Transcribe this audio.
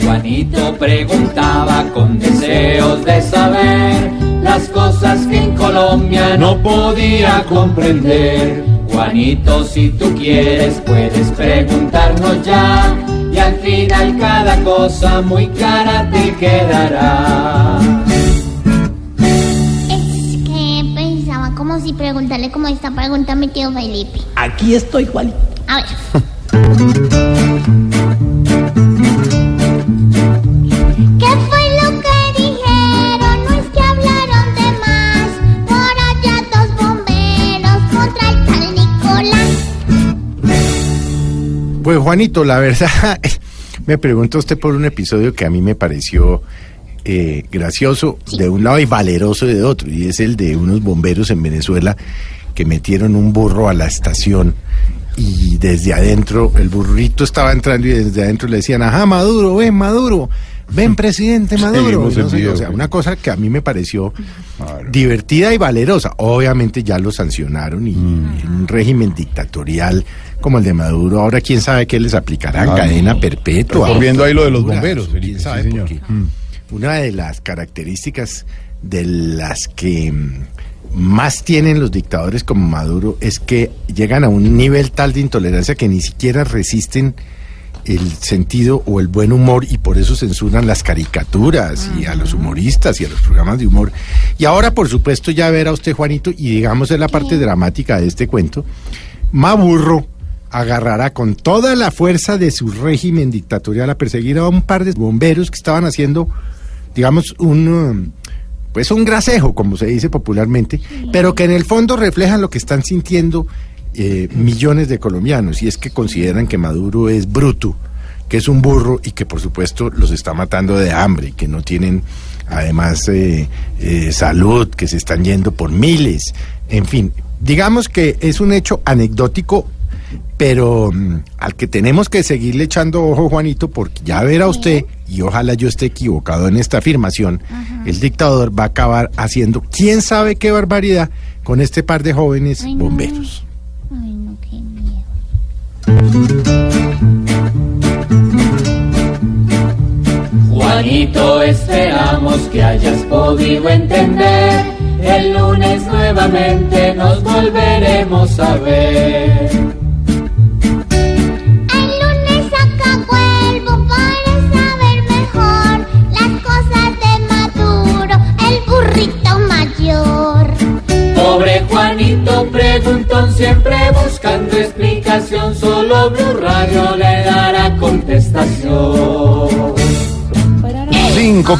Juanito preguntaba con deseos de saber las cosas que en Colombia no podía comprender. Juanito, si tú quieres, puedes preguntarnos ya. Y al final cada cosa muy cara te quedará. Preguntarle como esta pregunta a mi tío Felipe. Aquí estoy, Juanito. A ver. ¿Qué fue lo que dijeron? No es que hablaron de más. Por allá dos bomberos contra el tal Nicolás. Pues Juanito, la verdad, me pregunta usted por un episodio que a mí me pareció eh, gracioso de un lado y valeroso de otro, y es el de unos bomberos en Venezuela que metieron un burro a la estación y desde adentro, el burrito estaba entrando y desde adentro le decían, ajá, Maduro, ven Maduro, ven presidente Maduro. no sé, video, o sea, sí. una cosa que a mí me pareció divertida y valerosa. Obviamente ya lo sancionaron y en un régimen dictatorial como el de Maduro, ahora quién sabe qué les aplicarán, Ah, cadena perpetua. Estamos viendo ahí lo de los bomberos, quién sí, sabe, Mm. Una de las características de las que mm, más tienen los dictadores como Maduro es que llegan a un nivel tal de intolerancia que ni siquiera resisten el sentido o el buen humor y por eso censuran las caricaturas y a los humoristas y a los programas de humor. Y ahora, por supuesto, ya verá usted, Juanito, y digamos es la parte dramática de este cuento, Maburro agarrará con toda la fuerza de su régimen dictatorial a perseguir a un par de bomberos que estaban haciendo, digamos, un... um, pues un grasejo, como se dice popularmente, pero que en el fondo reflejan lo que están sintiendo eh, millones de colombianos, y es que consideran que Maduro es bruto, que es un burro y que por supuesto los está matando de hambre, que no tienen además eh, eh, salud, que se están yendo por miles, en fin, digamos que es un hecho anecdótico, pero mm, al que tenemos que seguirle echando ojo, Juanito, porque ya verá usted, y ojalá yo esté equivocado en esta afirmación, el dictador va a acabar haciendo quién sabe qué barbaridad con este par de jóvenes Ay, no. bomberos. Ay, no, qué miedo. Juanito, esperamos que hayas podido entender. El lunes nuevamente nos volveremos a ver. solo Blue Radio le dará contestación. 5